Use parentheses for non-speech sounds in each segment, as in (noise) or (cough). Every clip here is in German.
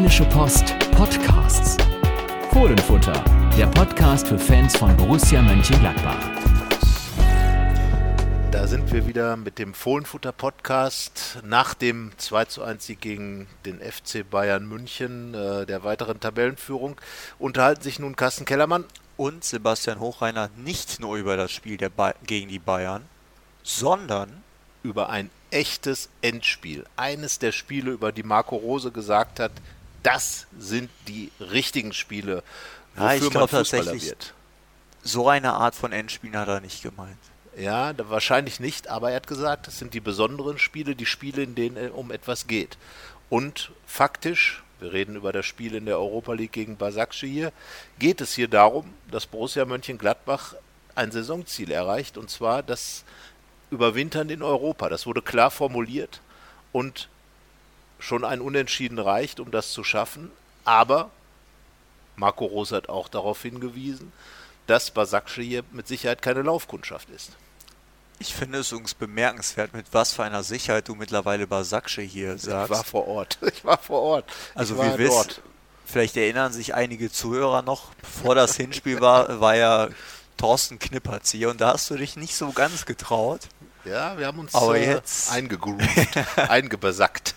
Rheinische Post Podcasts. Fohlenfutter, der Podcast für Fans von Borussia Mönchengladbach. Da sind wir wieder mit dem Fohlenfutter Podcast nach dem 2 zu 1 Sieg gegen den FC Bayern München, äh, der weiteren Tabellenführung. Unterhalten sich nun Carsten Kellermann und Sebastian Hochreiner nicht nur über das Spiel gegen die Bayern, sondern über ein echtes Endspiel. Eines der Spiele, über die Marco Rose gesagt hat, das sind die richtigen Spiele, wofür ja, ich man Fußballer wird. So eine Art von Endspielen hat er nicht gemeint. Ja, wahrscheinlich nicht, aber er hat gesagt, das sind die besonderen Spiele, die Spiele, in denen es um etwas geht. Und faktisch, wir reden über das Spiel in der Europa League gegen Basakci hier, geht es hier darum, dass Borussia Mönchengladbach ein Saisonziel erreicht, und zwar das Überwintern in Europa. Das wurde klar formuliert und schon ein Unentschieden reicht, um das zu schaffen. Aber Marco Rose hat auch darauf hingewiesen, dass Basakce hier mit Sicherheit keine Laufkundschaft ist. Ich finde es übrigens bemerkenswert, mit was für einer Sicherheit du mittlerweile Basakce hier sagst. Ich war vor Ort. (laughs) Ich war vor Ort. Also wie wisst, vielleicht erinnern sich einige Zuhörer noch, bevor das Hinspiel war, war ja Thorsten Knippertz hier und da hast du dich nicht so ganz getraut. Ja, wir haben uns aber äh, jetzt eingegroovt, (laughs) eingebesackt.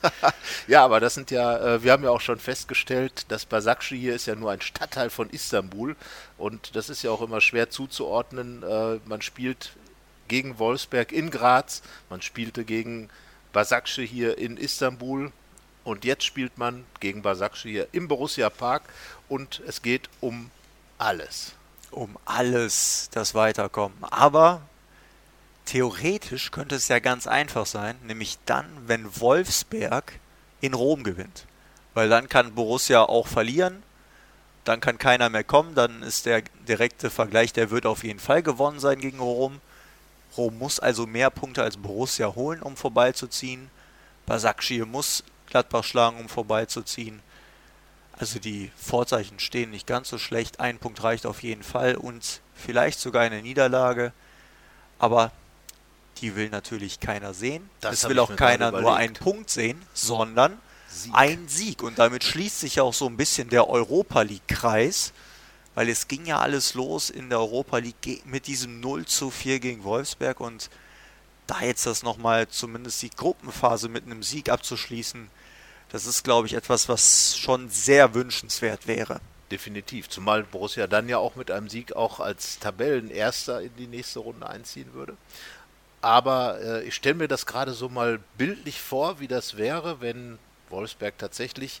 (laughs) ja, aber das sind ja, äh, wir haben ja auch schon festgestellt, dass Basakci hier ist ja nur ein Stadtteil von Istanbul und das ist ja auch immer schwer zuzuordnen. Äh, man spielt gegen Wolfsberg in Graz, man spielte gegen Basakci hier in Istanbul und jetzt spielt man gegen Basakci hier im Borussia Park und es geht um alles. Um alles, das Weiterkommen. Aber theoretisch könnte es ja ganz einfach sein, nämlich dann, wenn Wolfsberg in Rom gewinnt. Weil dann kann Borussia auch verlieren, dann kann keiner mehr kommen, dann ist der direkte Vergleich, der wird auf jeden Fall gewonnen sein gegen Rom. Rom muss also mehr Punkte als Borussia holen, um vorbeizuziehen. Basakci muss Gladbach schlagen, um vorbeizuziehen. Also die Vorzeichen stehen nicht ganz so schlecht. Ein Punkt reicht auf jeden Fall und vielleicht sogar eine Niederlage. Aber die will natürlich keiner sehen. Das es will auch keiner nur einen Punkt sehen, sondern Sieg. ein Sieg. Und damit schließt sich auch so ein bisschen der Europa League-Kreis, weil es ging ja alles los in der Europa League mit diesem 0 zu 4 gegen Wolfsberg und da jetzt das nochmal zumindest die Gruppenphase mit einem Sieg abzuschließen, das ist, glaube ich, etwas, was schon sehr wünschenswert wäre. Definitiv, zumal Borussia dann ja auch mit einem Sieg auch als Tabellenerster in die nächste Runde einziehen würde. Aber äh, ich stelle mir das gerade so mal bildlich vor, wie das wäre, wenn Wolfsberg tatsächlich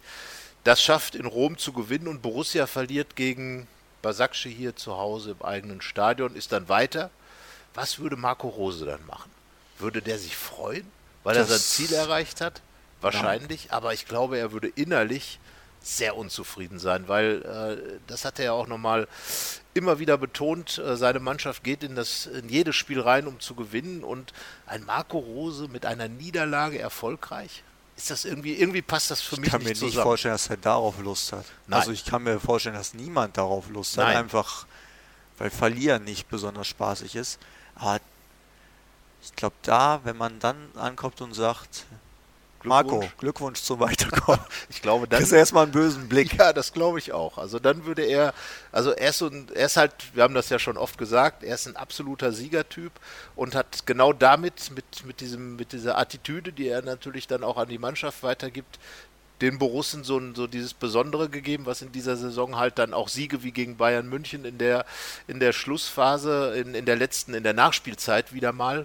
das schafft, in Rom zu gewinnen und Borussia verliert gegen Basakci hier zu Hause im eigenen Stadion, ist dann weiter. Was würde Marco Rose dann machen? Würde der sich freuen, weil das er sein Ziel erreicht hat? Wahrscheinlich, Nein. aber ich glaube, er würde innerlich sehr unzufrieden sein, weil äh, das hat er ja auch nochmal immer wieder betont, äh, seine Mannschaft geht in, das, in jedes Spiel rein, um zu gewinnen und ein Marco Rose mit einer Niederlage erfolgreich? Ist das irgendwie, irgendwie passt das für ich mich nicht zusammen. Ich kann mir nicht vorstellen, dass er darauf Lust hat. Nein. Also ich kann mir vorstellen, dass niemand darauf Lust Nein. hat, einfach weil Verlieren nicht besonders spaßig ist. Aber ich glaube da, wenn man dann ankommt und sagt, Glückwunsch. Marco, Glückwunsch zum Weiterkommen. (laughs) ich glaube, dann. Das ist erstmal einen bösen Blick. Ja, das glaube ich auch. Also dann würde er, also er ist, ein, er ist halt, wir haben das ja schon oft gesagt, er ist ein absoluter Siegertyp und hat genau damit, mit, mit, diesem, mit dieser Attitüde, die er natürlich dann auch an die Mannschaft weitergibt, den Borussen so, so dieses Besondere gegeben, was in dieser Saison halt dann auch Siege wie gegen Bayern München in der, in der Schlussphase, in, in der letzten, in der Nachspielzeit wieder mal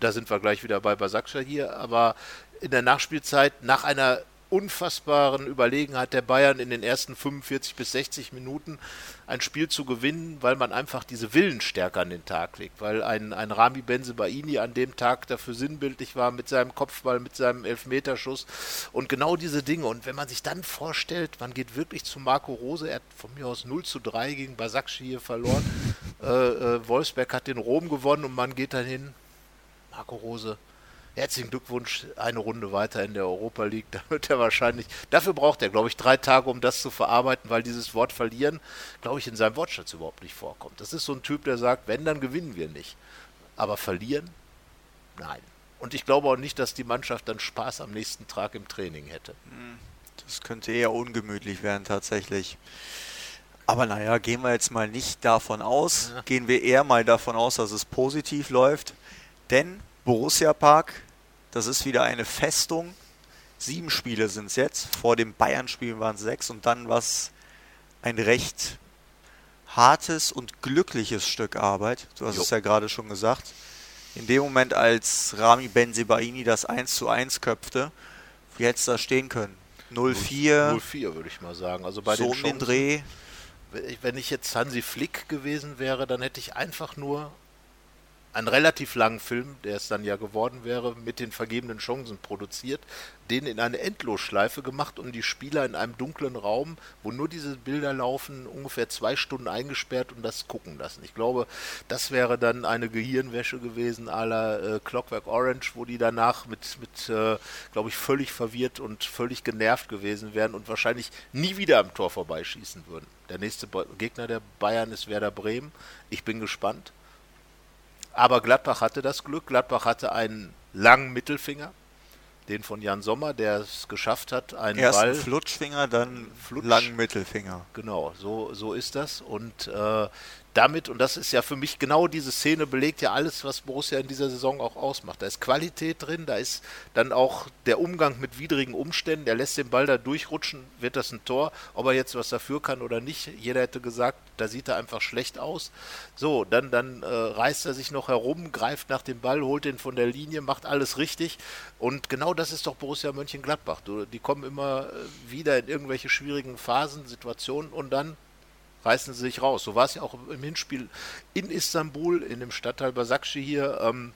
da sind wir gleich wieder bei Basakscha hier, aber in der Nachspielzeit nach einer unfassbaren Überlegenheit der Bayern in den ersten 45 bis 60 Minuten ein Spiel zu gewinnen, weil man einfach diese Willensstärke an den Tag legt, weil ein, ein Rami Benzebaini an dem Tag dafür sinnbildlich war mit seinem Kopfball, mit seinem Elfmeterschuss und genau diese Dinge. Und wenn man sich dann vorstellt, man geht wirklich zu Marco Rose, er hat von mir aus 0 zu 3 gegen Basakci hier verloren, äh, äh, Wolfsberg hat den Rom gewonnen und man geht dann hin, Marco Rose, Herzlichen Glückwunsch, eine Runde weiter in der Europa League. Da wird er wahrscheinlich, dafür braucht er, glaube ich, drei Tage, um das zu verarbeiten, weil dieses Wort verlieren, glaube ich, in seinem Wortschatz überhaupt nicht vorkommt. Das ist so ein Typ, der sagt, wenn, dann gewinnen wir nicht. Aber verlieren? Nein. Und ich glaube auch nicht, dass die Mannschaft dann Spaß am nächsten Tag im Training hätte. Hm. Das könnte eher ungemütlich werden tatsächlich. Aber naja, gehen wir jetzt mal nicht davon aus. Ja. Gehen wir eher mal davon aus, dass es positiv läuft. Denn Borussia Park, das ist wieder eine Festung. Sieben Spiele sind es jetzt. Vor dem Bayern-Spiel waren es sechs und dann was ein recht hartes und glückliches Stück Arbeit. Du hast jo. es ja gerade schon gesagt. In dem Moment, als Rami Benzebaini das 1 zu 1 köpfte, wie hätte es da stehen können? 0-4. 0-4 würde ich mal sagen. Also bei so den, den Dreh. Wenn ich jetzt Hansi Flick gewesen wäre, dann hätte ich einfach nur einen relativ langen Film, der es dann ja geworden wäre, mit den vergebenen Chancen produziert, den in eine Endlosschleife gemacht und die Spieler in einem dunklen Raum, wo nur diese Bilder laufen, ungefähr zwei Stunden eingesperrt und das gucken lassen. Ich glaube, das wäre dann eine Gehirnwäsche gewesen à la äh, Clockwork Orange, wo die danach mit, mit äh, glaube ich, völlig verwirrt und völlig genervt gewesen wären und wahrscheinlich nie wieder am Tor vorbeischießen würden. Der nächste Gegner der Bayern ist Werder Bremen. Ich bin gespannt. Aber Gladbach hatte das Glück. Gladbach hatte einen langen Mittelfinger, den von Jan Sommer, der es geschafft hat, einen Erst Ball. Flutschfinger, dann Flutsch, langen Mittelfinger. Genau, so, so ist das. Und äh, damit, und das ist ja für mich genau diese Szene, belegt ja alles, was Borussia in dieser Saison auch ausmacht. Da ist Qualität drin, da ist dann auch der Umgang mit widrigen Umständen, der lässt den Ball da durchrutschen, wird das ein Tor, ob er jetzt was dafür kann oder nicht. Jeder hätte gesagt, da sieht er einfach schlecht aus. So, dann, dann äh, reißt er sich noch herum, greift nach dem Ball, holt den von der Linie, macht alles richtig. Und genau das ist doch Borussia Mönchengladbach. Du, die kommen immer äh, wieder in irgendwelche schwierigen Phasen, Situationen und dann reißen sie sich raus. So war es ja auch im Hinspiel in Istanbul, in dem Stadtteil Basakci hier. Ähm,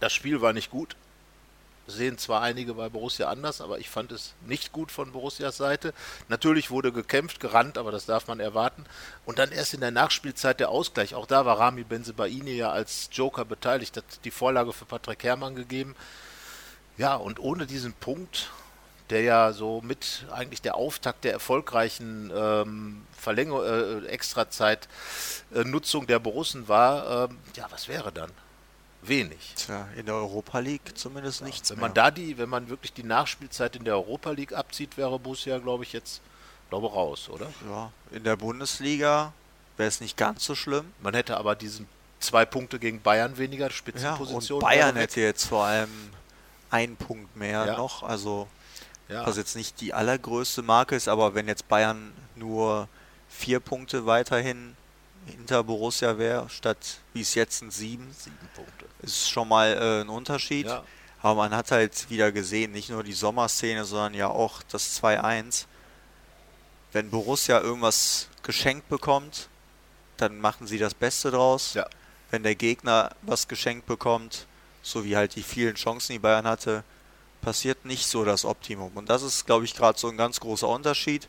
das Spiel war nicht gut. Sehen zwar einige bei Borussia anders, aber ich fand es nicht gut von Borussias Seite. Natürlich wurde gekämpft, gerannt, aber das darf man erwarten. Und dann erst in der Nachspielzeit der Ausgleich. Auch da war Rami Benzebaini ja als Joker beteiligt, hat die Vorlage für Patrick Herrmann gegeben. Ja, und ohne diesen Punkt der ja so mit eigentlich der Auftakt der erfolgreichen ähm, Verlängerung, äh, Extrazeit äh, der Borussen war, ähm, ja, was wäre dann? Wenig. Tja, in der Europa League zumindest ja, nichts wenn mehr. man da die, wenn man wirklich die Nachspielzeit in der Europa League abzieht, wäre Borussia, glaube ich, jetzt glaube raus, oder? Ja, in der Bundesliga wäre es nicht ganz so schlimm. Man hätte aber diesen zwei Punkte gegen Bayern weniger Spitzenposition. Ja, und Bayern hätte jetzt vor allem einen Punkt mehr ja. noch, also ja. Was jetzt nicht die allergrößte Marke ist, aber wenn jetzt Bayern nur vier Punkte weiterhin hinter Borussia wäre, statt wie es jetzt sind sieben, sieben Punkte. ist schon mal äh, ein Unterschied. Ja. Aber man hat halt wieder gesehen, nicht nur die Sommerszene, sondern ja auch das 2-1. Wenn Borussia irgendwas geschenkt bekommt, dann machen sie das Beste draus. Ja. Wenn der Gegner was geschenkt bekommt, so wie halt die vielen Chancen, die Bayern hatte, passiert nicht so das Optimum. Und das ist, glaube ich, gerade so ein ganz großer Unterschied.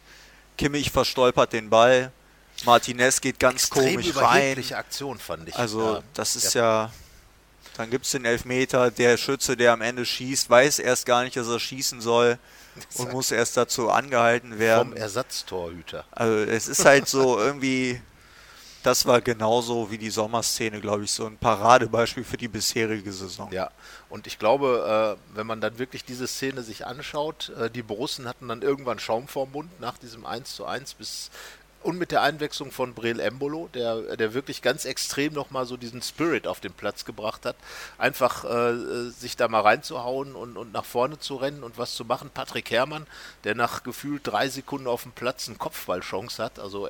Kimmich verstolpert den Ball, Martinez geht ganz Extrem komisch rein. Aktion fand ich. Also ja. das ist ja, ja dann gibt es den Elfmeter, der Schütze, der am Ende schießt, weiß erst gar nicht, dass er schießen soll (laughs) und muss erst dazu angehalten werden. Vom Ersatztorhüter. Also es ist halt so (laughs) irgendwie das war genauso wie die Sommerszene, glaube ich, so ein Paradebeispiel für die bisherige Saison. Ja, und ich glaube, äh, wenn man dann wirklich diese Szene sich anschaut, äh, die Borussen hatten dann irgendwann Schaum vorm Mund nach diesem 1 zu 1 bis und mit der Einwechslung von Brel Embolo, der, der wirklich ganz extrem nochmal so diesen Spirit auf den Platz gebracht hat, einfach äh, sich da mal reinzuhauen und, und nach vorne zu rennen und was zu machen. Patrick Herrmann, der nach gefühlt drei Sekunden auf dem Platz eine Kopfballchance hat, also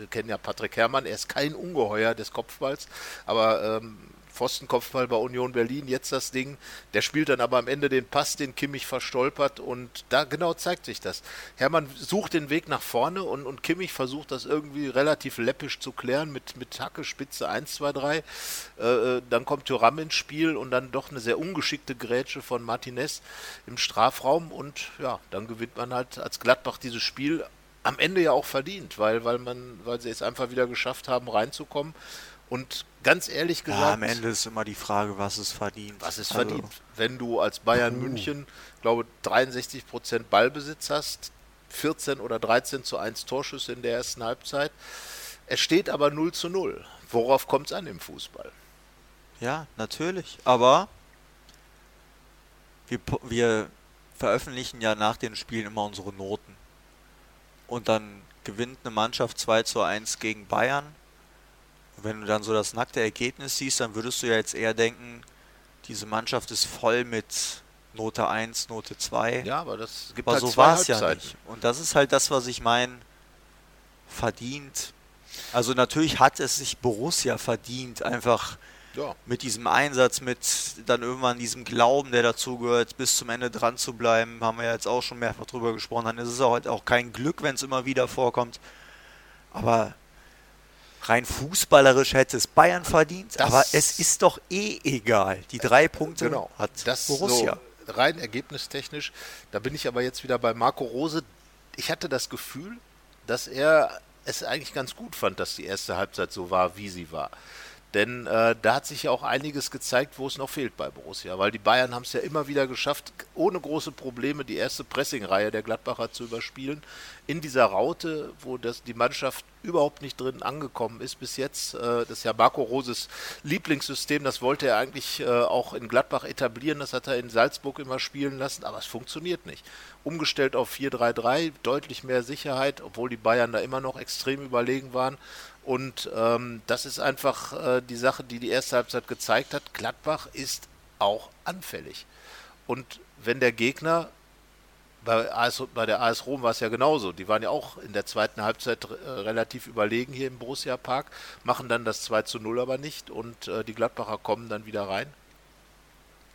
wir kennen ja Patrick Herrmann, er ist kein Ungeheuer des Kopfballs, aber ähm, Pfostenkopfball bei Union Berlin, jetzt das Ding. Der spielt dann aber am Ende den Pass, den Kimmich verstolpert und da genau zeigt sich das. Hermann sucht den Weg nach vorne und, und Kimmich versucht das irgendwie relativ läppisch zu klären mit, mit Hacke, Spitze 1, 2, 3. Äh, dann kommt Thuram ins Spiel und dann doch eine sehr ungeschickte Grätsche von Martinez im Strafraum und ja, dann gewinnt man halt als Gladbach dieses Spiel am Ende ja auch verdient, weil, weil man, weil sie es einfach wieder geschafft haben, reinzukommen. Und ganz ehrlich gesagt. Ja, am Ende ist immer die Frage, was es verdient. Was es also, verdient. Wenn du als Bayern uh. München, glaube 63 Prozent Ballbesitz hast, 14 oder 13 zu 1 Torschüsse in der ersten Halbzeit. Es steht aber 0 zu 0. Worauf kommt es an im Fußball? Ja, natürlich. Aber wir, wir veröffentlichen ja nach den Spielen immer unsere Noten. Und dann gewinnt eine Mannschaft 2 zu 1 gegen Bayern. Und wenn du dann so das nackte Ergebnis siehst, dann würdest du ja jetzt eher denken, diese Mannschaft ist voll mit Note 1, Note 2. Ja, aber das gibt Aber halt so war es ja nicht. Und das ist halt das, was ich meine, verdient. Also natürlich hat es sich Borussia verdient, einfach Ja, mit diesem Einsatz, mit dann irgendwann diesem Glauben, der dazugehört, bis zum Ende dran zu bleiben, haben wir ja jetzt auch schon mehrfach drüber gesprochen. Dann ist es auch, halt auch kein Glück, wenn es immer wieder vorkommt. Aber rein fußballerisch hätte es Bayern verdient, Das- aber es ist doch eh egal. Die drei Punkte genau. hat das Borussia. So rein ergebnistechnisch. Da bin ich aber jetzt wieder bei Marco Rose. Ich hatte das Gefühl, dass er es eigentlich ganz gut fand, dass die erste Halbzeit so war, wie sie war. Denn äh, da hat sich ja auch einiges gezeigt, wo es noch fehlt bei Borussia. Weil die Bayern haben es ja immer wieder geschafft, ohne große Probleme die erste Pressingreihe der Gladbacher zu überspielen. In dieser Raute, wo das, die Mannschaft überhaupt nicht drin angekommen ist bis jetzt. Äh, das ist ja Marco Roses Lieblingssystem. Das wollte er eigentlich äh, auch in Gladbach etablieren. Das hat er in Salzburg immer spielen lassen. Aber es funktioniert nicht. Umgestellt auf 4-3-3, deutlich mehr Sicherheit, obwohl die Bayern da immer noch extrem überlegen waren. Und ähm, das ist einfach äh, die Sache, die die erste Halbzeit gezeigt hat. Gladbach ist auch anfällig. Und wenn der Gegner, bei, AS, bei der AS Rom war es ja genauso, die waren ja auch in der zweiten Halbzeit äh, relativ überlegen hier im Borussia Park, machen dann das 2 zu 0 aber nicht und äh, die Gladbacher kommen dann wieder rein.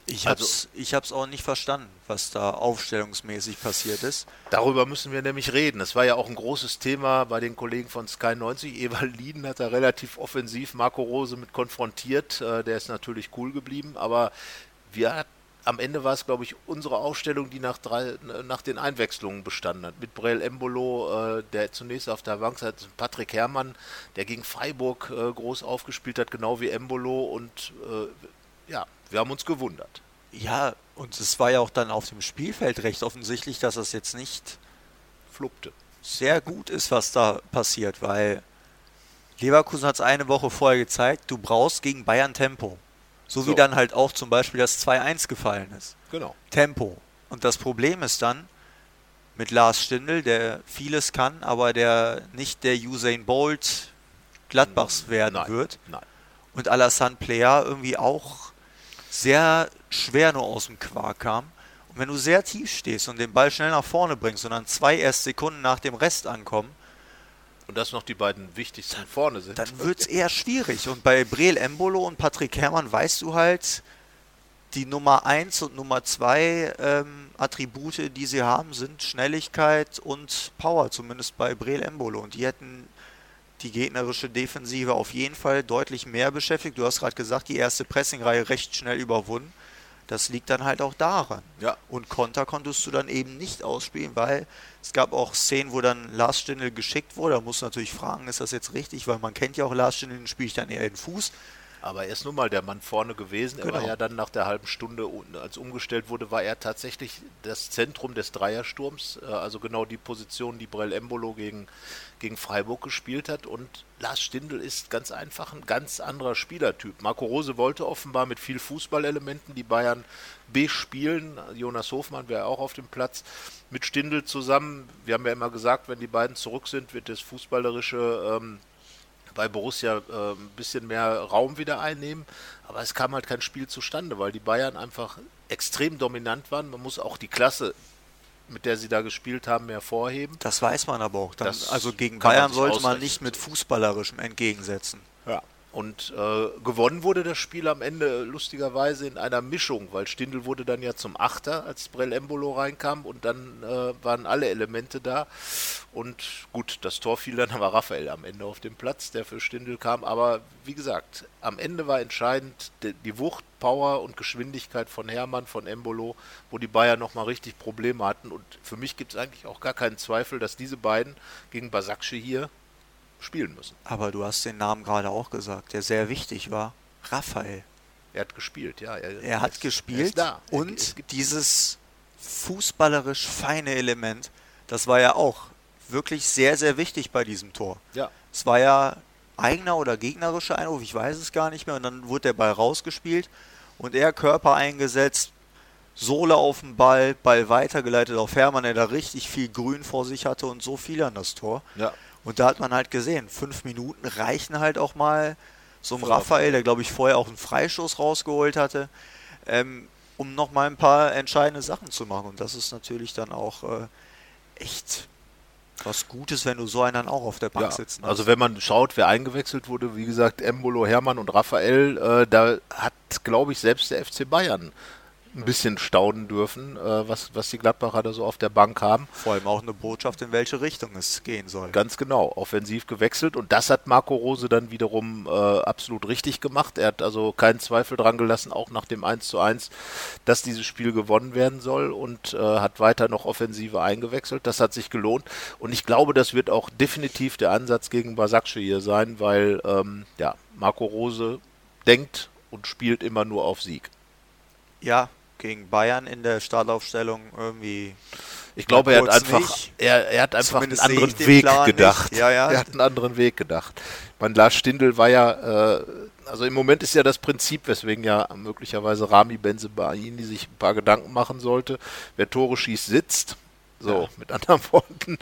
Ich Also- hab's, ich hab's auch nicht verstanden, was da aufstellungsmäßig passiert ist. Darüber müssen wir nämlich reden. Es war ja auch ein großes Thema bei den Kollegen von Sky 90. Ewald Lieden hat da relativ offensiv Marco Rose mit konfrontiert. Äh, Der ist natürlich cool geblieben, aber wir hat, am Ende war es, glaube ich, unsere Aufstellung, die nach, drei, nach den Einwechslungen bestanden hat. Mit Brel Embolo, äh, der zunächst auf der Bank hat, Patrick Herrmann, der gegen Freiburg äh, groß aufgespielt hat, genau wie Embolo. Und äh, ja, wir haben uns gewundert. Ja, und es war ja auch dann auf dem Spielfeld recht offensichtlich, dass das jetzt nicht Fluppte. sehr gut ist, was da passiert, weil Leverkusen hat es eine Woche vorher gezeigt, du brauchst gegen Bayern Tempo. So, So. wie dann halt auch zum Beispiel das 2-1 gefallen ist. Genau. Tempo. Und das Problem ist dann mit Lars Stindl, der vieles kann, aber der nicht der Usain Bolt Gladbachs werden Nein, wird. Nein. Und Alassane Plea irgendwie auch sehr schwer nur aus dem Quark kam. Und wenn du sehr tief stehst und den Ball schnell nach vorne bringst und dann zwei erst Sekunden nach dem Rest ankommen, Und dass noch die beiden wichtigsten vorne sind. dann wird es eher schwierig. Und bei Breel Embolo und Patrick Herrmann weißt du halt, die Nummer 1 und Nummer 2 ähm, Attribute, die sie haben, sind Schnelligkeit und Power, zumindest bei Breel Embolo. Und die hätten die gegnerische Defensive auf jeden Fall deutlich mehr beschäftigt. Du hast gerade gesagt, die erste Pressingreihe recht schnell überwunden. Das liegt dann halt auch daran. Ja. Und Konter konntest du dann eben nicht ausspielen, weil es gab auch Szenen, wo dann Lars Stindl geschickt wurde. Da musst du natürlich fragen, ist das jetzt richtig? Weil man kennt ja auch Lars Stindl, den spiele ich dann eher in den Fuß. Aber er ist nun mal der Mann vorne gewesen. Er war Genau. ja dann nach der halben Stunde, un- als umgestellt wurde, war er tatsächlich das Zentrum des Dreiersturms. äh, Also genau die Position, die Brell Embolo gegen, gegen Freiburg gespielt hat. Und Lars Stindl ist ganz einfach ein ganz anderer Spielertyp. Marco Rose wollte offenbar mit viel Fußballelementen die Bayern bespielen. Jonas Hofmann wäre auch auf dem Platz mit Stindl zusammen. Wir haben ja immer gesagt, wenn die beiden zurück sind, wird das Fußballerische ähm, bei Borussia äh, ein bisschen mehr Raum wieder einnehmen. Aber es kam halt kein Spiel zustande, weil die Bayern einfach extrem dominant waren. Man muss auch die Klasse, mit der sie da gespielt haben, hervorheben. Das weiß man aber auch. Dann, Das also gegen Bayern sollte man nicht mit Fußballerischem entgegensetzen. Ja. Und äh, gewonnen wurde das Spiel am Ende lustigerweise in einer Mischung, weil Stindl wurde dann ja zum Achter, als Brell Embolo reinkam und dann äh, waren alle Elemente da. Und gut, das Tor fiel dann (laughs) aber Raphael am Ende auf dem Platz, der für Stindl kam. Aber wie gesagt, am Ende war entscheidend die, die Wucht, Power und Geschwindigkeit von Hermann, von Embolo, wo die Bayern nochmal richtig Probleme hatten. Und für mich gibt es eigentlich auch gar keinen Zweifel, dass diese beiden gegen Basakci hier spielen müssen. Aber du hast den Namen gerade auch gesagt, der sehr wichtig war. Raphael. Er hat gespielt, ja. Er hat ist- gespielt er. Er- und dieses fußballerisch feine Element, das war ja auch wirklich sehr, sehr wichtig bei diesem Tor. ja, Es war ja eigener oder gegnerischer Einwurf, ich weiß es gar nicht mehr. Und dann wurde der Ball rausgespielt und er Körper eingesetzt, Sohle auf dem Ball, Ball weitergeleitet auf Hermann, der da richtig viel Grün vor sich hatte und so viel an das Tor. Ja. Und da hat man halt gesehen, fünf Minuten reichen halt auch mal so auf- Raphael, der glaube ich vorher auch einen Freistoß rausgeholt hatte, ähm, um nochmal ein paar entscheidende Sachen zu machen. Und das ist natürlich dann auch äh, echt was Gutes, wenn du so einen dann auch auf der Bank Ja, sitzen hast. also wenn man schaut, wer eingewechselt wurde, wie gesagt, Embolo, Hermann und Raphael, äh, da hat, glaube ich, selbst der FC Bayern ein bisschen staunen dürfen, äh, was, was die Gladbacher da so auf der Bank haben. Vor allem auch eine Botschaft, in welche Richtung es gehen soll. Ganz genau, offensiv gewechselt und das hat Marco Rose dann wiederum äh, absolut richtig gemacht. Er hat also keinen Zweifel dran gelassen, auch nach dem 1 zu 1, dass dieses Spiel gewonnen werden soll und äh, hat weiter noch Offensive eingewechselt. Das hat sich gelohnt und ich glaube, das wird auch definitiv der Ansatz gegen Basakce hier sein, weil ähm, ja, Marco Rose denkt und spielt immer nur auf Sieg. Ja, gegen Bayern in der Startaufstellung irgendwie. Ich glaube, er hat einfach, nicht. er, er hat einfach einen Zumindest anderen Weg Plan gedacht. Ja, ja. Er hat einen anderen Weg gedacht. Man, Lars Stindl war ja, äh, also im Moment ist ja das Prinzip, weswegen ja möglicherweise Rami Benzebaini sich ein paar Gedanken machen sollte. Wer Tore schießt, sitzt. So, Ja. mit anderen (laughs) Worten,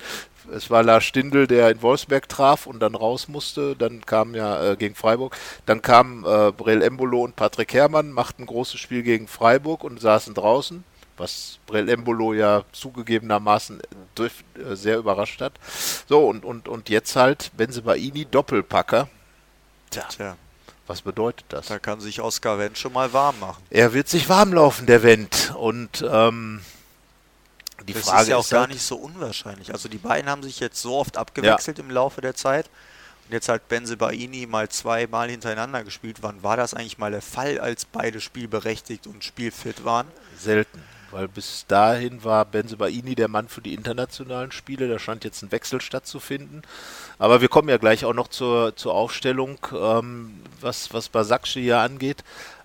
es war Lars Stindl, der in Wolfsberg traf und dann raus musste. Dann kam ja äh, gegen Freiburg. Dann kamen äh, Brel Embolo und Patrick Herrmann, machten ein großes Spiel gegen Freiburg und saßen draußen, was Brel Embolo ja zugegebenermaßen durch, äh, sehr überrascht hat. So, und, und, und jetzt halt Benzebaini Doppelpacker. Tja, Tja, was bedeutet das? da kann sich Oskar Wendt schon mal warm machen. Er wird sich warm laufen, der Wendt. Und ähm, die das Frage ist ja auch gar halt, nicht so unwahrscheinlich. Also die beiden haben sich jetzt so oft abgewechselt im Laufe der Zeit. Und jetzt hat Benzebaini mal zweimal hintereinander gespielt. Wann war das eigentlich mal der Fall, als beide spielberechtigt und spielfit waren? selten. Weil bis dahin war Benzebaini der Mann für die internationalen Spiele. Da scheint jetzt ein Wechsel stattzufinden. Aber wir kommen ja gleich auch noch zur, zur Aufstellung, ähm, was, was Basakci hier angeht.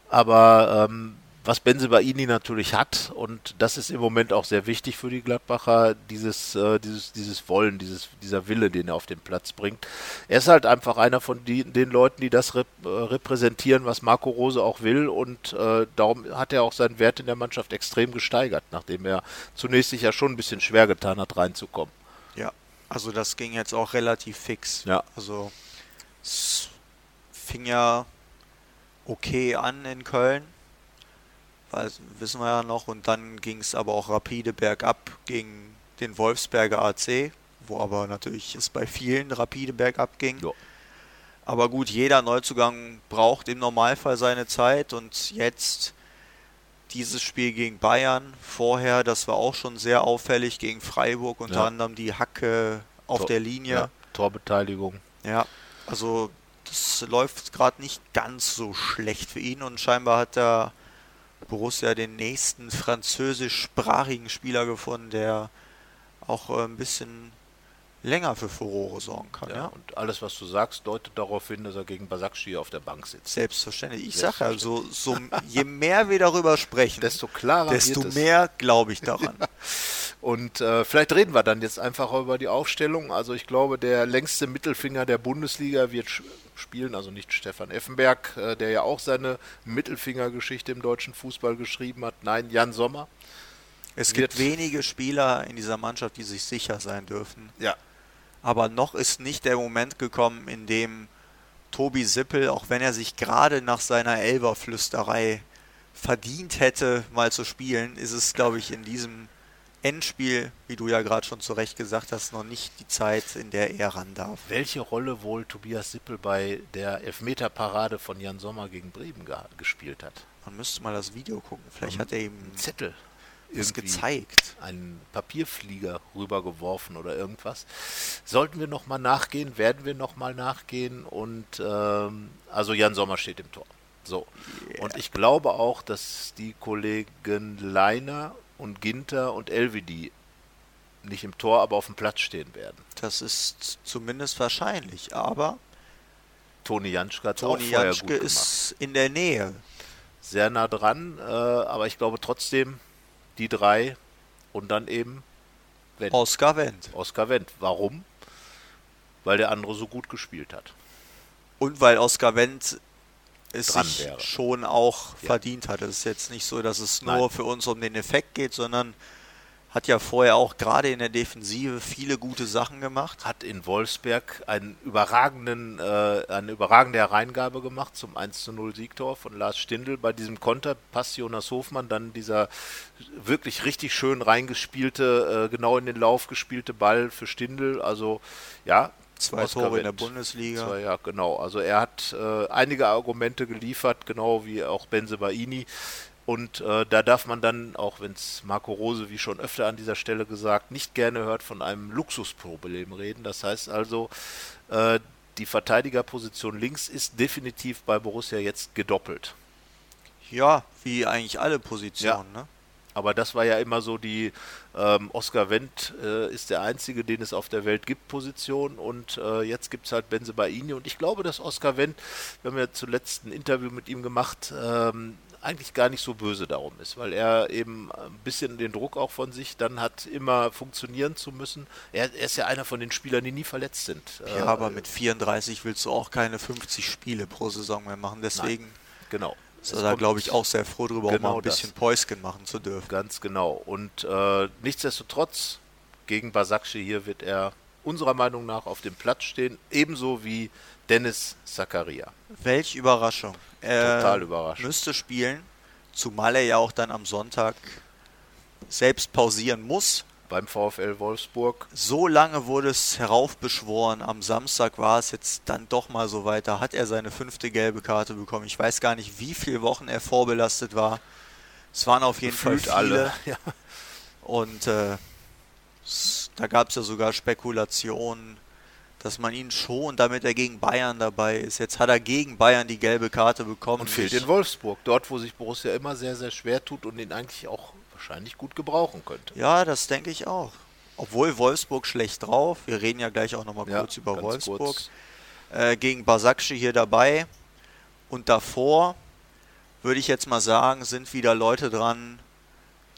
Aber ähm, was Benzebaini natürlich hat, und das ist im Moment auch sehr wichtig für die Gladbacher, dieses, äh, dieses, dieses Wollen, dieses, dieser Wille, den er auf den Platz bringt. Er ist halt einfach einer von die, den Leuten, die das rep äh, repräsentieren, was Marco Rose auch will. Und äh, darum hat er auch seinen Wert in der Mannschaft extrem gesteigert, nachdem er zunächst sich ja schon ein bisschen schwer getan hat, reinzukommen. Ja, also das ging jetzt auch relativ fix. Ja. Also es fing ja okay an in Köln, weiß, wissen wir ja noch, und dann ging es aber auch rapide bergab gegen den Wolfsberger AC, wo aber natürlich es bei vielen rapide bergab ging. Ja. Aber gut, jeder Neuzugang braucht im Normalfall seine Zeit und jetzt dieses Spiel gegen Bayern, vorher, das war auch schon sehr auffällig gegen Freiburg, unter Ja. anderem die Hacke auf Tor- der Linie. Ja, Torbeteiligung. Ja, also das läuft gerade nicht ganz so schlecht für ihn und scheinbar hat der Borussia den nächsten französischsprachigen Spieler gefunden, der auch äh, ein bisschen länger für Furore sorgen kann. Ja, Ja, und alles, was du sagst, deutet darauf hin, dass er gegen Basakci auf der Bank sitzt. Selbstverständlich. Ich sage ja, so, so, je mehr wir darüber sprechen, Desto klarer desto mehr glaube ich daran. (laughs) Und äh, vielleicht reden wir dann jetzt einfach über die Aufstellung. Also ich glaube, der längste Mittelfinger der Bundesliga wird spielen, also nicht Stefan Effenberg, äh, der ja auch seine Mittelfingergeschichte im deutschen Fußball geschrieben hat. Nein, Jan Sommer. Es gibt wenige Spieler in dieser Mannschaft, die sich sicher sein dürfen. Ja. Aber noch ist nicht der Moment gekommen, in dem Tobi Sippel, auch wenn er sich gerade nach seiner Elberflüsterei verdient hätte, mal zu spielen, ist es, glaube ich, in diesem Endspiel, wie du ja gerade schon zu Recht gesagt hast, noch nicht die Zeit, in der er ran darf. Welche Rolle wohl Tobias Sippel bei der Elfmeterparade von Jan Sommer gegen Bremen ge gespielt hat? Man müsste mal das Video gucken. Vielleicht hat er ihm Ein Zettel. Irgendwie. gezeigt. einen Papierflieger rübergeworfen oder irgendwas. Sollten wir nochmal nachgehen, werden wir nochmal nachgehen und ähm, also Jan Sommer steht im Tor. So. Und ich glaube auch, dass die Kollegen Leiner und Ginter und Elvedi nicht im Tor, aber auf dem Platz stehen werden. Das ist zumindest wahrscheinlich. Aber Toni Janschke hat auch Toni vorher Janschke ist in der Nähe. Sehr nah dran, äh, aber ich glaube trotzdem die drei und dann eben Wendt. Oskar Wendt. Oskar Wendt. Warum? Weil der andere so gut gespielt hat. Und weil Oskar Wendt es dran sich wäre. schon auch Ja. verdient hat. Es ist jetzt nicht so, dass es nur Nein. für uns um den Effekt geht, sondern hat ja vorher auch gerade in der Defensive viele gute Sachen gemacht. hat in Wolfsberg einen überragenden, äh, eine überragende Hereingabe gemacht zum 1 zu 0 Siegtor von Lars Stindl. Bei diesem Konter passt Jonas Hofmann dann dieser wirklich richtig schön reingespielte, äh, genau in den Lauf gespielte Ball für Stindl. Also ja, Zwei Oscar Tore in der. Bundesliga. Zwei, ja, genau. Also er hat äh, einige Argumente geliefert, genau wie auch Benze Baini. Und äh, da darf man dann, auch wenn es Marco Rose, wie schon öfter an dieser Stelle gesagt, nicht gerne hört, von einem Luxusproblem reden. Das heißt also, äh, die Verteidigerposition links ist definitiv bei Borussia jetzt gedoppelt. Ja, wie eigentlich alle Positionen. Ne? Aber das war ja immer so die ähm, Oscar Wendt äh, ist der einzige, den es auf der Welt gibt, Position. Und äh, jetzt gibt es halt Benze Baini. Und ich glaube, dass Oscar Wendt, wir haben ja zuletzt ein Interview mit ihm gemacht, ähm, eigentlich gar nicht so böse darum ist, weil er eben ein bisschen den Druck auch von sich dann hat, immer funktionieren zu müssen. Er, er ist ja einer von den Spielern, die nie verletzt sind. Ja, aber mit 34 willst du auch keine 50 Spiele pro Saison mehr machen. Deswegen genau. ist er da, glaube ich, auch sehr froh drüber, auch Genau mal ein bisschen das. Päuschen machen zu dürfen. Ganz genau. Und äh, nichtsdestotrotz, gegen Basakci hier wird er unserer Meinung nach auf dem Platz stehen, ebenso wie Dennis Zakaria. Welch Überraschung. Er Total überraschend. Müsste spielen, zumal er ja auch dann am Sonntag selbst pausieren muss. Beim VfL Wolfsburg. So lange wurde es heraufbeschworen. Am Samstag war es jetzt dann doch mal so weit. Da hat er seine fünfte gelbe Karte bekommen. Ich weiß gar nicht, wie viele Wochen er vorbelastet war. Es waren auf jeden Gefühlt Fall viele. alle. (laughs) Ja. Und äh, da gab es ja sogar Spekulationen, dass man ihn schon, damit er gegen Bayern dabei ist. Jetzt hat er gegen Bayern die gelbe Karte bekommen. Und fehlt in Wolfsburg, dort, wo sich Borussia immer sehr, sehr schwer tut und ihn eigentlich auch wahrscheinlich gut gebrauchen könnte. Ja, das denke ich auch. Obwohl Wolfsburg schlecht drauf. Wir reden ja gleich auch nochmal Ja, kurz über Wolfsburg. kurz. Äh, gegen Basakci hier dabei. Und davor würde ich jetzt mal sagen, sind wieder Leute dran,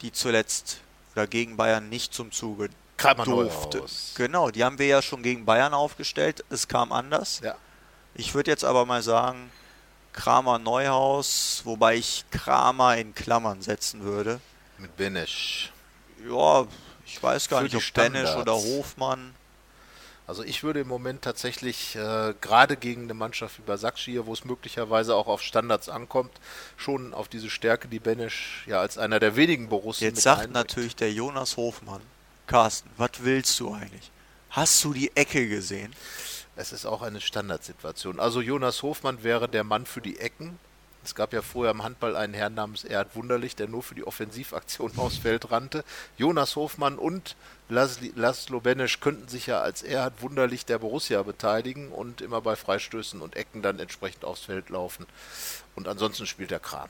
die zuletzt oder gegen Bayern nicht zum Zuge Kramer durfte. Genau, die haben wir ja schon gegen Bayern aufgestellt. Es kam anders. Ja. Ich würde jetzt aber mal sagen, Kramer Neuhaus, wobei ich Kramer in Klammern setzen würde. Mit Benesch. Ja, ich weiß gar Für nicht, ob Benisch Standards. oder Hofmann. Also ich würde im Moment tatsächlich äh, gerade gegen eine Mannschaft wie Basakci hier, wo es möglicherweise auch auf Standards ankommt, schon auf diese Stärke, die Benesch ja als einer der wenigen Borussen Jetzt mit sagt einbringt. natürlich der Jonas Hofmann, Carsten, was willst du eigentlich? Hast du die Ecke gesehen? Es ist auch eine Standardsituation. Also Jonas Hofmann wäre der Mann für die Ecken. Es gab ja vorher im Handball einen Herrn namens Erhard Wunderlich, der nur für die Offensivaktion (laughs) aufs Feld rannte. Jonas Hofmann und Laszli- Laszlo Benesch könnten sich ja als Erhard Wunderlich der Borussia beteiligen und immer bei Freistößen und Ecken dann entsprechend aufs Feld laufen. Und ansonsten spielt der Kramer.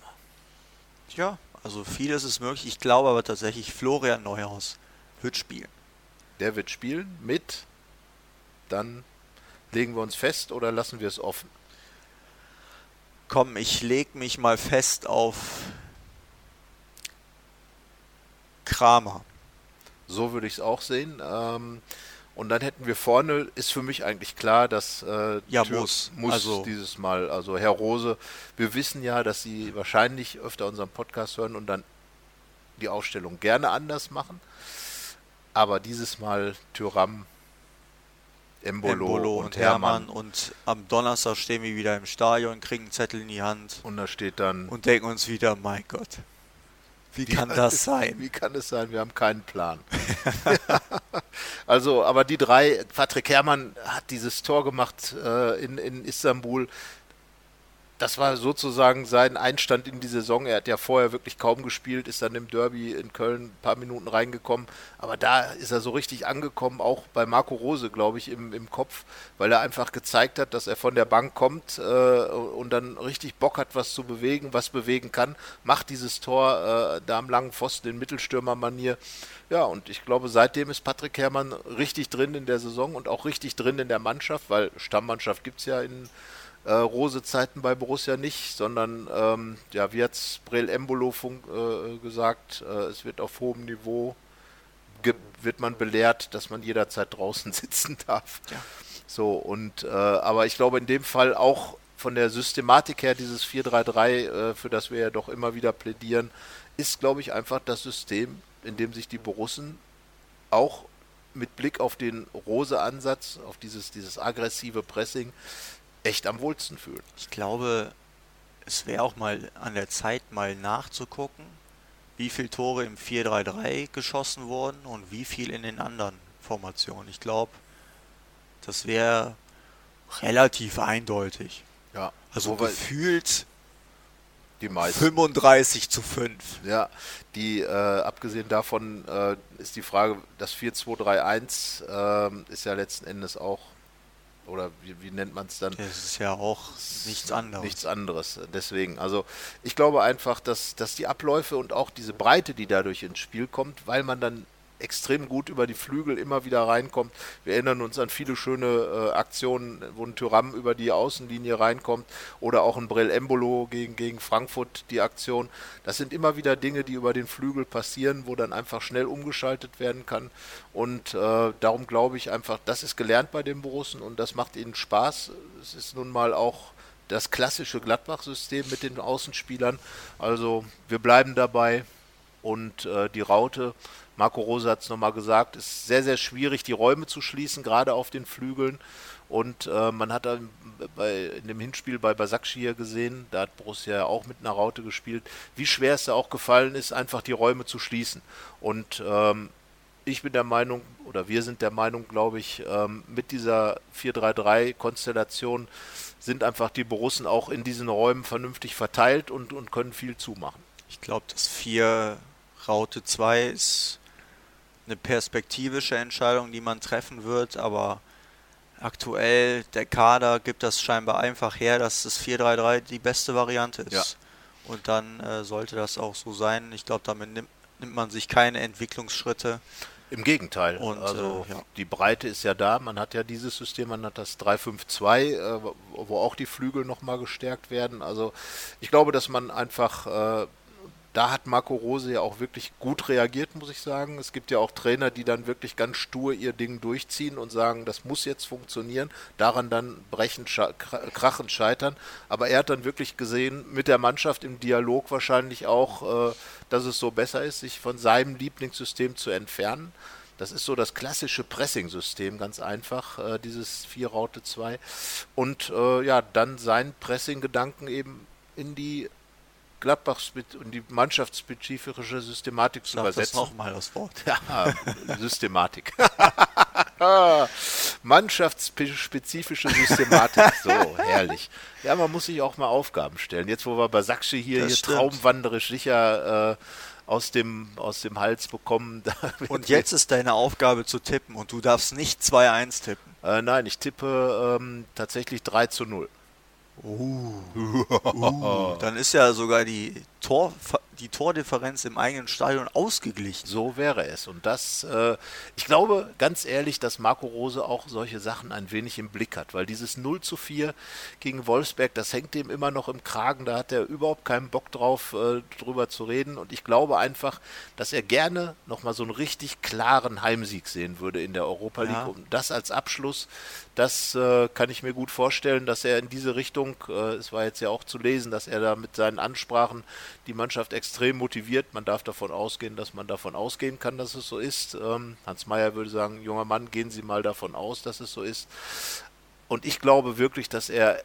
Ja, also vieles ist möglich. Ich glaube aber tatsächlich, Florian Neuhaus wird spielen. Der wird spielen mit, dann legen wir uns fest oder lassen wir es offen. Komm, ich leg mich mal fest auf Kramer. So würde ich es auch sehen. Ähm, und dann hätten wir vorne, ist für mich eigentlich klar, dass äh, Ja, Tür- muss. muss Also- dieses Mal. Also Herr Rose, wir wissen ja, dass Sie wahrscheinlich öfter unseren Podcast hören und dann die Ausstellung gerne anders machen. Aber dieses Mal Tyram, Embolo, Embolo und, und Hermann. Hermann. Und am Donnerstag stehen wir wieder im Stadion, kriegen einen Zettel in die Hand Und da steht dann, und denken uns wieder, mein Gott, wie kann (laughs) das sein? Wie kann es sein? Wir haben keinen Plan. (laughs) also, aber die drei, Patrick Herrmann hat dieses Tor gemacht äh, in, in Istanbul. Das war sozusagen sein Einstand in die Saison. Er hat ja vorher wirklich kaum gespielt, ist dann im Derby in Köln ein paar Minuten reingekommen. Aber da ist er so richtig angekommen, auch bei Marco Rose, glaube ich, im, im Kopf, weil er einfach gezeigt hat, dass er von der Bank kommt äh, und dann richtig Bock hat, was zu bewegen, was bewegen kann. Macht dieses Tor äh, da am langen Pfosten in Mittelstürmermanier. Ja, und ich glaube, seitdem ist Patrick Herrmann richtig drin in der Saison und auch richtig drin in der Mannschaft, weil Stammmannschaft gibt es ja in äh, Rose-Zeiten bei Borussia nicht, sondern ähm, ja, wie hat Brel Embolo fun- äh, gesagt, äh, es wird auf hohem Niveau ge wird man belehrt, dass man jederzeit draußen (laughs) sitzen darf. Ja. So, und äh, aber ich glaube in dem Fall auch von der Systematik her dieses 4-3-3, äh, für das wir ja doch immer wieder plädieren, ist, glaube ich, einfach das System, in dem sich die Borussen auch mit Blick auf den Rose-Ansatz, auf dieses, dieses aggressive Pressing, echt am wohlsten fühlen. Ich glaube, es wäre auch mal an der Zeit, mal nachzugucken, wie viele Tore im 4-3-3 geschossen wurden und wie viel in den anderen Formationen. Ich glaube, das wäre relativ eindeutig. Ja, Also gefühlt die meisten. 35 zu 5. Ja, die, äh, abgesehen davon äh, ist die Frage, das 4-2-3-1 ähm, ist ja letzten Endes auch, oder wie, wie nennt man es dann? Das ist ja auch nichts anderes. Nichts anderes. Deswegen, also ich glaube einfach, dass, dass die Abläufe und auch diese Breite, die dadurch ins Spiel kommt, weil man dann extrem gut über die Flügel immer wieder reinkommt. Wir erinnern uns an viele schöne äh, Aktionen, wo ein Tyram über die Außenlinie reinkommt oder auch ein Brell Embolo gegen, gegen Frankfurt die Aktion. Das sind immer wieder Dinge, die über den Flügel passieren, wo dann einfach schnell umgeschaltet werden kann. Und äh, darum glaube ich einfach, das ist gelernt bei den Borussen und das macht ihnen Spaß. Es ist nun mal auch das klassische Gladbach-System mit den Außenspielern. Also wir bleiben dabei und äh, die Raute Marco Rose hat es nochmal gesagt, ist sehr, sehr schwierig, die Räume zu schließen, gerade auf den Flügeln. Und äh, man hat dann bei, in dem Hinspiel bei Basakci hier gesehen, da hat Borussia ja auch mit einer Raute gespielt, wie schwer es da auch gefallen ist, einfach die Räume zu schließen. Und ähm, ich bin der Meinung, oder wir sind der Meinung, glaube ich, ähm, mit dieser 4-3-3-Konstellation sind einfach die Borussen auch in diesen Räumen vernünftig verteilt und, und können viel zumachen. Ich glaube, das 4 Raute 2 ist eine perspektivische Entscheidung, die man treffen wird, aber aktuell der Kader gibt das scheinbar einfach her, dass das 4-3-3 die beste Variante ist. Ja. Und dann äh, sollte das auch so sein. Ich glaube, damit nimmt, nimmt man sich keine Entwicklungsschritte. Im Gegenteil. Und, also äh, ja. die Breite ist ja da. Man hat ja dieses System, man hat das 3-5-2, äh, wo auch die Flügel nochmal gestärkt werden. Also ich glaube, dass man einfach äh, da hat Marco Rose ja auch wirklich gut reagiert, muss ich sagen. Es gibt ja auch Trainer, die dann wirklich ganz stur ihr Ding durchziehen und sagen, das muss jetzt funktionieren, daran dann brechen, krachen, scheitern. Aber er hat dann wirklich gesehen, mit der Mannschaft im Dialog wahrscheinlich auch, äh, dass es so besser ist, sich von seinem Lieblingssystem zu entfernen. Das ist so das klassische Pressing-System, ganz einfach, äh, dieses 4-Raute 2. Und äh, ja, dann seinen Pressing-Gedanken eben in die Gladbach und die mannschaftsspezifische Systematik zu Sag das übersetzen. nochmal das Wort. Ja, Systematik. (laughs) Mannschaftsspezifische Systematik. (laughs) So, herrlich. Ja, man muss sich auch mal Aufgaben stellen. Jetzt, wo wir bei Sachse hier, Das hier stimmt. traumwanderisch sicher äh, aus, dem, aus dem Hals bekommen. (laughs) Und jetzt ist deine Aufgabe zu tippen und du darfst nicht 2-1 tippen. Äh, nein, ich tippe ähm, tatsächlich 3 zu 0. Uh, (laughs) dann ist ja sogar die, Tor, die Tordifferenz im eigenen Stadion ausgeglichen. So wäre es. Und das, äh, ich glaube ganz ehrlich, dass Marco Rose auch solche Sachen ein wenig im Blick hat, weil dieses 0 zu 4 gegen Wolfsberg, das hängt ihm immer noch im Kragen, da hat er überhaupt keinen Bock drauf, äh, drüber zu reden. Und ich glaube einfach, dass er gerne nochmal so einen richtig klaren Heimsieg sehen würde in der Europa League. Ja. Und das als Abschluss, das äh, kann ich mir gut vorstellen, dass er in diese Richtung, äh, es war jetzt ja auch zu lesen, dass er da mit seinen Ansprachen die Mannschaft extrem motiviert. Man darf davon ausgehen, dass man davon ausgehen kann, dass es so ist. Ähm, Hans Meyer würde sagen, junger Mann, gehen Sie mal davon aus, dass es so ist. Und ich glaube wirklich, dass er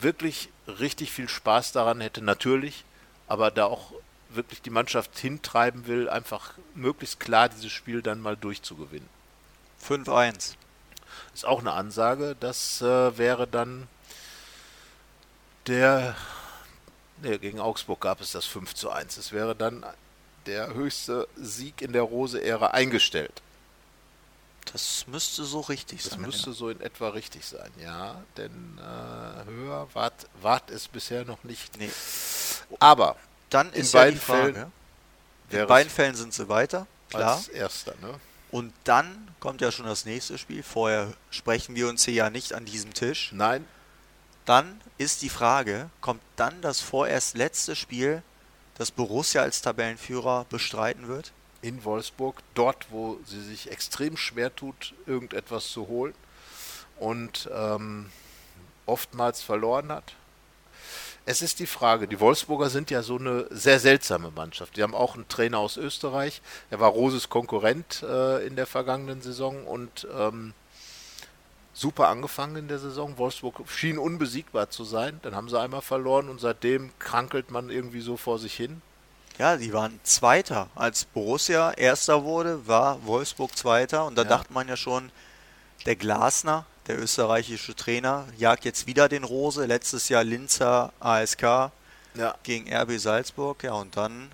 wirklich richtig viel Spaß daran hätte, natürlich, aber da auch wirklich die Mannschaft hintreiben will, einfach möglichst klar dieses Spiel dann mal durchzugewinnen. 5-1. Ist auch eine Ansage. Das äh, wäre dann der. Ne, gegen Augsburg gab es das 5 zu 1. Es wäre dann der höchste Sieg in der Rose-Ära eingestellt. Das müsste so richtig Das sein. müsste so in etwa richtig sein, ja. Denn äh, höher wart, wart es bisher noch nicht. Nee. Aber Dann In ist ja die beiden Frage. Fällen in beiden Fällen sind sie weiter, klar. als erster, ne? Und dann kommt ja schon das nächste Spiel. Vorher sprechen wir uns hier ja nicht an diesem Tisch. Nein, Dann ist die Frage, kommt dann das vorerst letzte Spiel, das Borussia als Tabellenführer bestreiten wird? in Wolfsburg, dort, wo sie sich extrem schwer tut, irgendetwas zu holen. Und ähm, oftmals verloren hat. Es ist die Frage, die Wolfsburger sind ja so eine sehr seltsame Mannschaft. Die haben auch einen Trainer aus Österreich. Er war Roses Konkurrent äh, in der vergangenen Saison und ähm, super angefangen in der Saison. Wolfsburg schien unbesiegbar zu sein. Dann haben sie einmal verloren und seitdem krankelt man irgendwie so vor sich hin. Ja, die waren Zweiter. Als Borussia Erster wurde, war Wolfsburg Zweiter. Und da Ja. dachte man ja schon, der Glasner, der österreichische Trainer, jagt jetzt wieder den Rose. Letztes Jahr Linzer ASK Ja. gegen RB Salzburg. Ja, und dann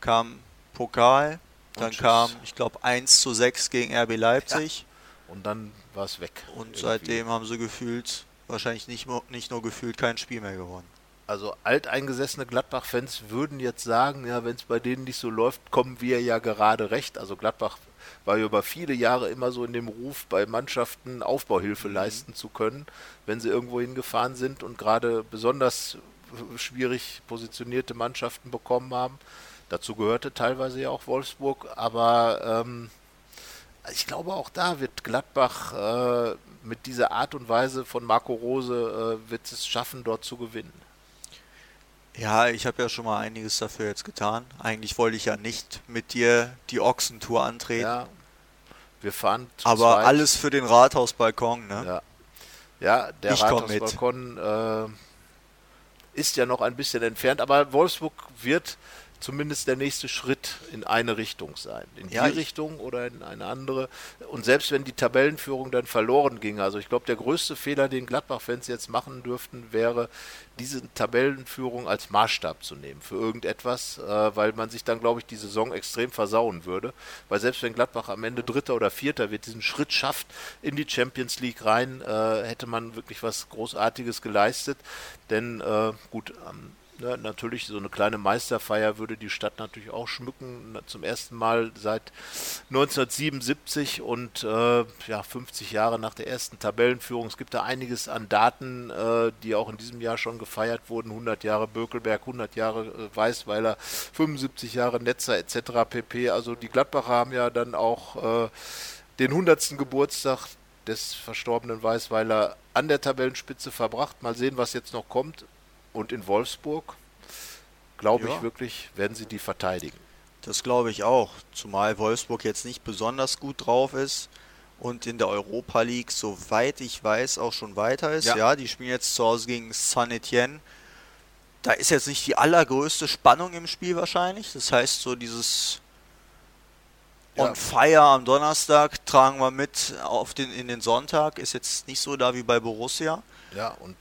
kam Pokal. Dann kam, ich glaube, 1 zu 6 gegen RB Leipzig. Und dann war es weg. Und Irgendwie. seitdem haben sie gefühlt, wahrscheinlich nicht, nur- nicht nur gefühlt, kein Spiel mehr gewonnen. Also alteingesessene Gladbach-Fans würden jetzt sagen, ja, wenn es bei denen nicht so läuft, kommen wir ja gerade recht. Also Gladbach war ja über viele Jahre immer so in dem Ruf, bei Mannschaften Aufbauhilfe leisten zu können, wenn sie irgendwo hingefahren sind und gerade besonders schwierig positionierte Mannschaften bekommen haben. Dazu gehörte teilweise ja auch Wolfsburg, aber ähm, ich glaube auch da wird Gladbach äh, mit dieser Art und Weise von Marco Rose äh, wird es schaffen, dort zu gewinnen. Ja, ich habe ja schon mal einiges dafür jetzt getan. Eigentlich wollte ich ja nicht mit dir die Ochsentour antreten, Ja, wir fahren zu aber zweit. alles für den Rathausbalkon, ne? Ja, ja der Ich. Rathausbalkon äh, ist ja noch ein bisschen entfernt, aber Wolfsburg wird zumindest der nächste Schritt in eine Richtung sein. In Ja, die ich- Richtung oder in eine andere. Und selbst wenn die Tabellenführung dann verloren ging, also ich glaube, der größte Fehler, den Gladbach-Fans jetzt machen dürften, wäre, diese Tabellenführung als Maßstab zu nehmen für irgendetwas, äh, weil man sich dann, glaube ich, die Saison extrem versauen würde. Weil selbst wenn Gladbach am Ende Dritter oder Vierter wird, diesen Schritt schafft in die Champions League rein, äh, hätte man wirklich was Großartiges geleistet. Denn äh, gut, ähm, ne, natürlich so eine kleine Meisterfeier würde die Stadt natürlich auch schmücken. Zum ersten Mal seit 1977 und äh, ja, 50 Jahre nach der ersten Tabellenführung. Es gibt da einiges an Daten, äh, die auch in diesem Jahr schon gefeiert wurden. 100 Jahre Bökelberg, 100 Jahre äh, Weißweiler, 75 Jahre Netzer etc. pp. Also die Gladbacher haben ja dann auch äh, den 100. Geburtstag des verstorbenen Weißweiler an der Tabellenspitze verbracht. Mal sehen, was jetzt noch kommt. Und in Wolfsburg, glaube Ja. ich wirklich, werden sie die verteidigen. Das glaube ich auch. Zumal Wolfsburg jetzt nicht besonders gut drauf ist und in der Europa League, soweit ich weiß, auch schon weiter ist. Ja. Ja, die spielen jetzt zu Hause gegen Saint-Etienne. Da ist jetzt nicht die allergrößte Spannung im Spiel wahrscheinlich. Das heißt, so dieses Ja. On Fire am Donnerstag tragen wir mit auf den, in den Sonntag. Ist jetzt nicht so da wie bei Borussia. Ja, und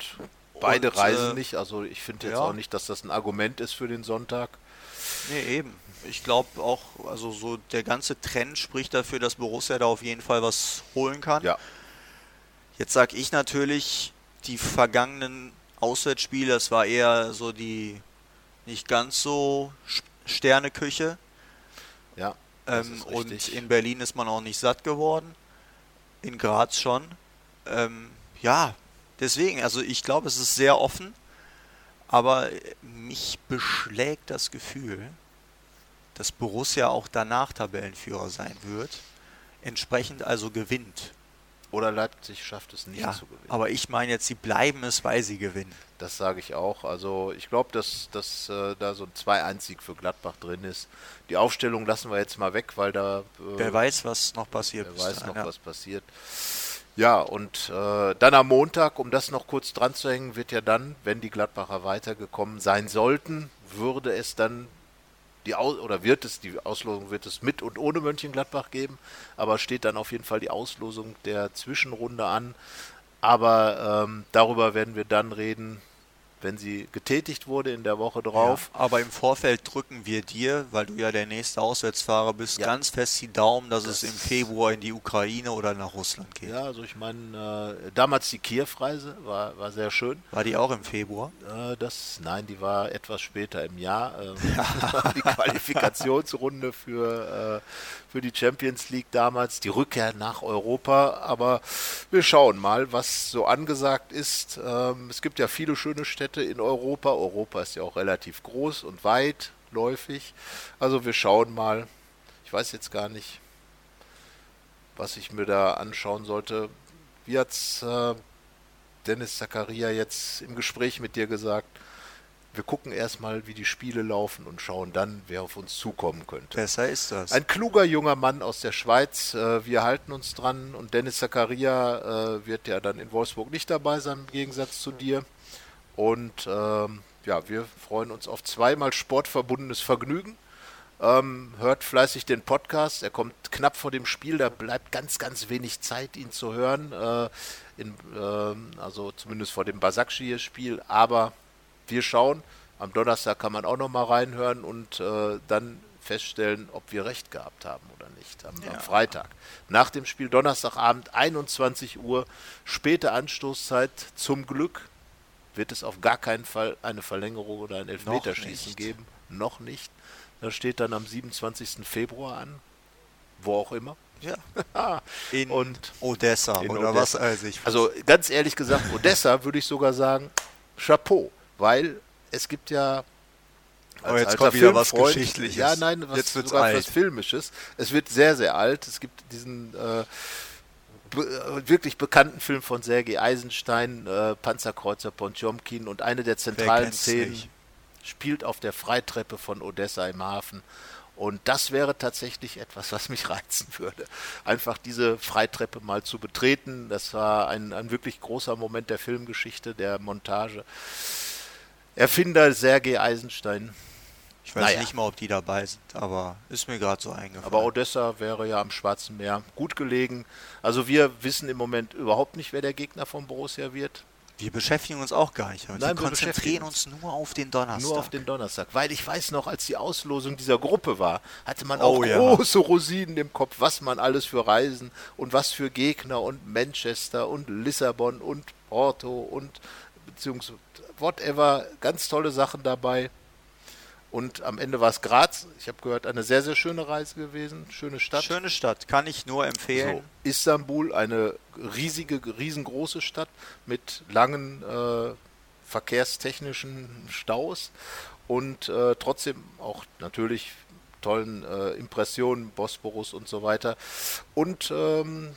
beide Und, reisen äh, nicht. Also ich finde jetzt ja. auch nicht, dass das ein Argument ist für den Sonntag. Nee, eben. Ich glaube auch, also so der ganze Trend spricht dafür, dass Borussia da auf jeden Fall was holen kann. Ja, Jetzt sag ich natürlich, die vergangenen Auswärtsspiele, das war eher so die nicht ganz so Sterneküche. ja. Ähm, und in Berlin ist man auch nicht satt geworden. In Graz schon. Ähm, ja, deswegen, also ich glaube, es ist sehr offen. Aber mich beschlägt das Gefühl, dass Borussia auch danach Tabellenführer sein wird. Entsprechend also gewinnt. Oder Leipzig schafft es nicht Ja, zu gewinnen. aber ich meine jetzt, sie bleiben es, weil sie gewinnen. Das sage ich auch. Also ich glaube, dass, dass äh, da so ein 2-1-Sieg für Gladbach drin ist. Die Aufstellung lassen wir jetzt mal weg, weil da äh, Wer weiß, was noch passiert. wer weiß dahin, noch, ja. was passiert. Ja, und äh, dann am Montag, um das noch kurz dran zu hängen, wird ja dann, wenn die Gladbacher weitergekommen sein sollten, würde es dann die Aus oder wird es, die Auslosung wird es mit und ohne Mönchengladbach geben, aber steht dann auf jeden Fall die Auslosung der Zwischenrunde an. Aber ähm, darüber werden wir dann reden, wenn sie getätigt wurde in der Woche drauf. Ja, aber im Vorfeld drücken wir dir, weil du ja der nächste Auswärtsfahrer bist, Ja. ganz fest die Daumen, dass Das- es im Februar in die Ukraine oder nach Russland geht. Ja, also ich meine, äh, damals die Kiew-Reise war, war sehr schön. War die auch im Februar? Äh, das, nein, die war etwas später im Jahr. Ähm, (laughs) (laughs) die Qualifikationsrunde für, äh, für die Champions League damals, die Rückkehr nach Europa. Aber wir schauen mal, was so angesagt ist. Ähm, es gibt ja viele schöne Städte in Europa. Europa ist ja auch relativ groß und weitläufig. Also wir schauen mal. Ich weiß jetzt gar nicht, was ich mir da anschauen sollte. Wie hat's äh, Dennis Zakaria jetzt im Gespräch mit dir gesagt, wir gucken erstmal, wie die Spiele laufen und schauen dann, wer auf uns zukommen könnte. Besser ist das. Ein kluger junger Mann aus der Schweiz. Äh, wir halten uns dran und Dennis Zakaria äh, wird ja dann in Wolfsburg nicht dabei sein, im Gegensatz zu dir. Und ähm, ja, wir freuen uns auf zweimal sportverbundenes Vergnügen. Ähm, hört fleißig den Podcast. Er kommt knapp vor dem Spiel. Da bleibt ganz, ganz wenig Zeit, ihn zu hören. Äh, in, äh, also zumindest vor dem Basakşehir-Spiel. Aber wir schauen. Am Donnerstag kann man auch noch mal reinhören und äh, dann feststellen, ob wir recht gehabt haben oder nicht am, ja. am, Freitag. Nach dem Spiel Donnerstagabend 21 Uhr, späte Anstoßzeit. Zum Glück wird es auf gar keinen Fall eine Verlängerung oder ein Elfmeterschießen geben. Noch nicht. Das steht dann am 27. Februar an. Wo auch immer. Ja. (laughs) in und Odessa in oder Odessa. was weiß ich. Also ganz ehrlich gesagt, Odessa würde ich sogar sagen, Chapeau weil es gibt ja als Aber jetzt kommt wieder was Geschichtliches. Ja, nein, was, jetzt sogar alt. was Filmisches. Es wird sehr, sehr alt. Es gibt diesen äh, be wirklich bekannten Film von Sergei Eisenstein, äh, Panzerkreuzer Pontjomkin und eine der zentralen Szenen nicht? spielt auf der Freitreppe von Odessa im Hafen. Und das wäre tatsächlich etwas, was mich (laughs) reizen würde. Einfach diese Freitreppe mal zu betreten. Das war ein, ein wirklich großer Moment der Filmgeschichte, der Montage. Erfinder Sergei Eisenstein. Ich weiß naja. nicht mal, ob die dabei sind, aber ist mir gerade so eingefallen. Aber Odessa wäre ja am Schwarzen Meer gut gelegen. Also wir wissen im Moment überhaupt nicht, wer der Gegner von Borussia wird. Wir beschäftigen uns auch gar nicht damit. Nein, wir konzentrieren uns nur auf den Donnerstag. Nur auf den Donnerstag. Weil ich weiß noch, als die Auslosung dieser Gruppe war, hatte man auch oh, große ja. Rosinen im Kopf, was man alles für Reisen und was für Gegner und Manchester und Lissabon und Porto und beziehungsweise whatever, ganz tolle Sachen dabei. Und am Ende war es Graz. Ich habe gehört, eine sehr, sehr schöne Reise gewesen. Schöne Stadt. Schöne Stadt, kann ich nur empfehlen. So, Istanbul, eine riesige, riesengroße Stadt mit langen äh, verkehrstechnischen Staus und äh, trotzdem auch natürlich tollen äh, Impressionen, Bosporus und so weiter. Und ähm,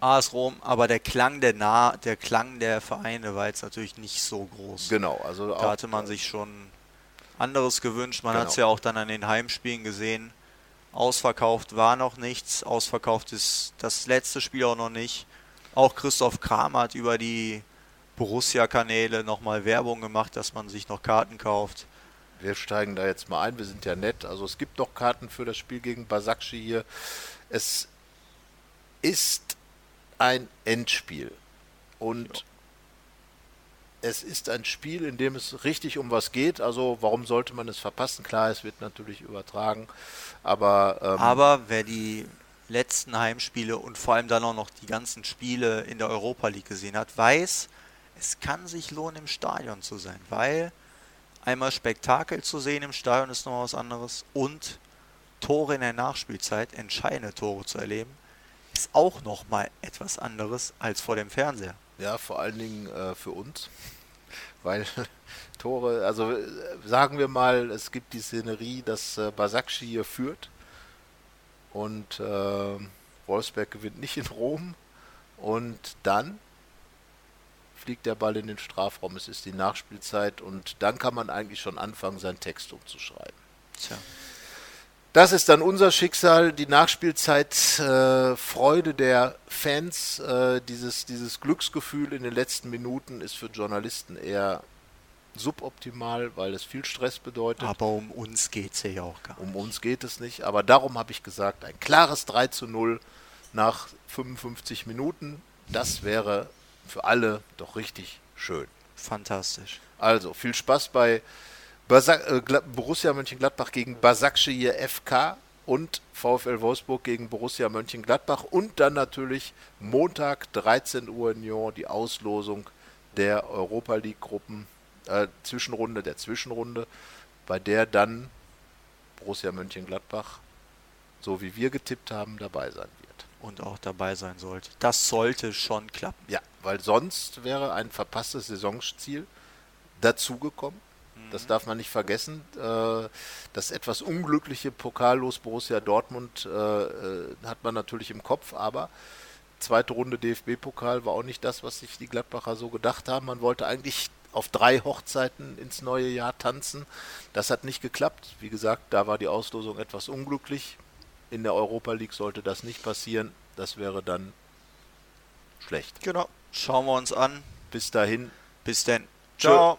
AS Rom, aber der Klang der nah der Klang der Vereine war jetzt natürlich nicht so groß. Genau, also da hatte man sich schon anderes gewünscht. Man genau. hat es ja auch dann an den Heimspielen gesehen. Ausverkauft war noch nichts, ausverkauft ist das letzte Spiel auch noch nicht. Auch Christoph Kramer hat über die Borussia-Kanäle nochmal Werbung gemacht, dass man sich noch Karten kauft. Wir steigen da jetzt mal ein, wir sind ja nett. Also es gibt noch Karten für das Spiel gegen Basakci hier. Es ist ein Endspiel. Und. Es ist ein Spiel, in dem es richtig um was geht. Also warum sollte man es verpassen? Klar, es wird natürlich übertragen. Aber, ähm, aber wer die letzten Heimspiele und vor allem dann auch noch die ganzen Spiele in der Europa League gesehen hat, weiß, es kann sich lohnen, im Stadion zu sein, weil einmal Spektakel zu sehen im Stadion ist noch was anderes und Tore in der Nachspielzeit, entscheidende Tore zu erleben, ist auch noch mal etwas anderes als vor dem Fernseher. Ja, vor allen Dingen äh, für uns, (laughs) weil (laughs) Tore, also äh, sagen wir mal, es gibt die Szenerie, dass äh, Basakci hier führt. Und äh, Wolfsberg gewinnt nicht in Rom. Und dann fliegt der Ball in den Strafraum, es ist die Nachspielzeit. Und dann kann man eigentlich schon anfangen, seinen Text umzuschreiben. Tja. Das ist dann unser Schicksal, die Nachspielzeit, äh, Freude der Fans, äh, dieses, dieses Glücksgefühl in den letzten Minuten ist für Journalisten eher suboptimal, weil es viel Stress bedeutet. Aber um uns geht es ja auch gar nicht. Um uns geht es nicht, aber darum habe ich gesagt, ein klares 3 zu 0 nach 55 Minuten, das wäre für alle doch richtig schön. Fantastisch. Also viel Spaß bei Basak, äh, Borussia Mönchengladbach gegen Basakşehir FK und VfL Wolfsburg gegen Borussia Mönchengladbach und dann natürlich Montag 13 Uhr in Lyon die Auslosung der Europa League Gruppen äh, Zwischenrunde der Zwischenrunde, bei der dann Borussia Mönchengladbach so wie wir getippt haben dabei sein wird und auch dabei sein sollte. Das sollte schon klappen. Ja, weil sonst wäre ein verpasstes Saisonziel dazugekommen das darf man nicht vergessen. Äh, das etwas unglückliche Pokallos Borussia Dortmund äh, äh, hat man natürlich im Kopf, aber zweite Runde DFB-Pokal war auch nicht das, was sich die Gladbacher so gedacht haben. Man wollte eigentlich auf drei Hochzeiten ins neue Jahr tanzen. Das hat nicht geklappt. Wie gesagt, da war die Auslosung etwas unglücklich. In der Europa League sollte das nicht passieren. Das wäre dann schlecht. Genau. Schauen wir uns an. Bis dahin. Bis denn. Ciao.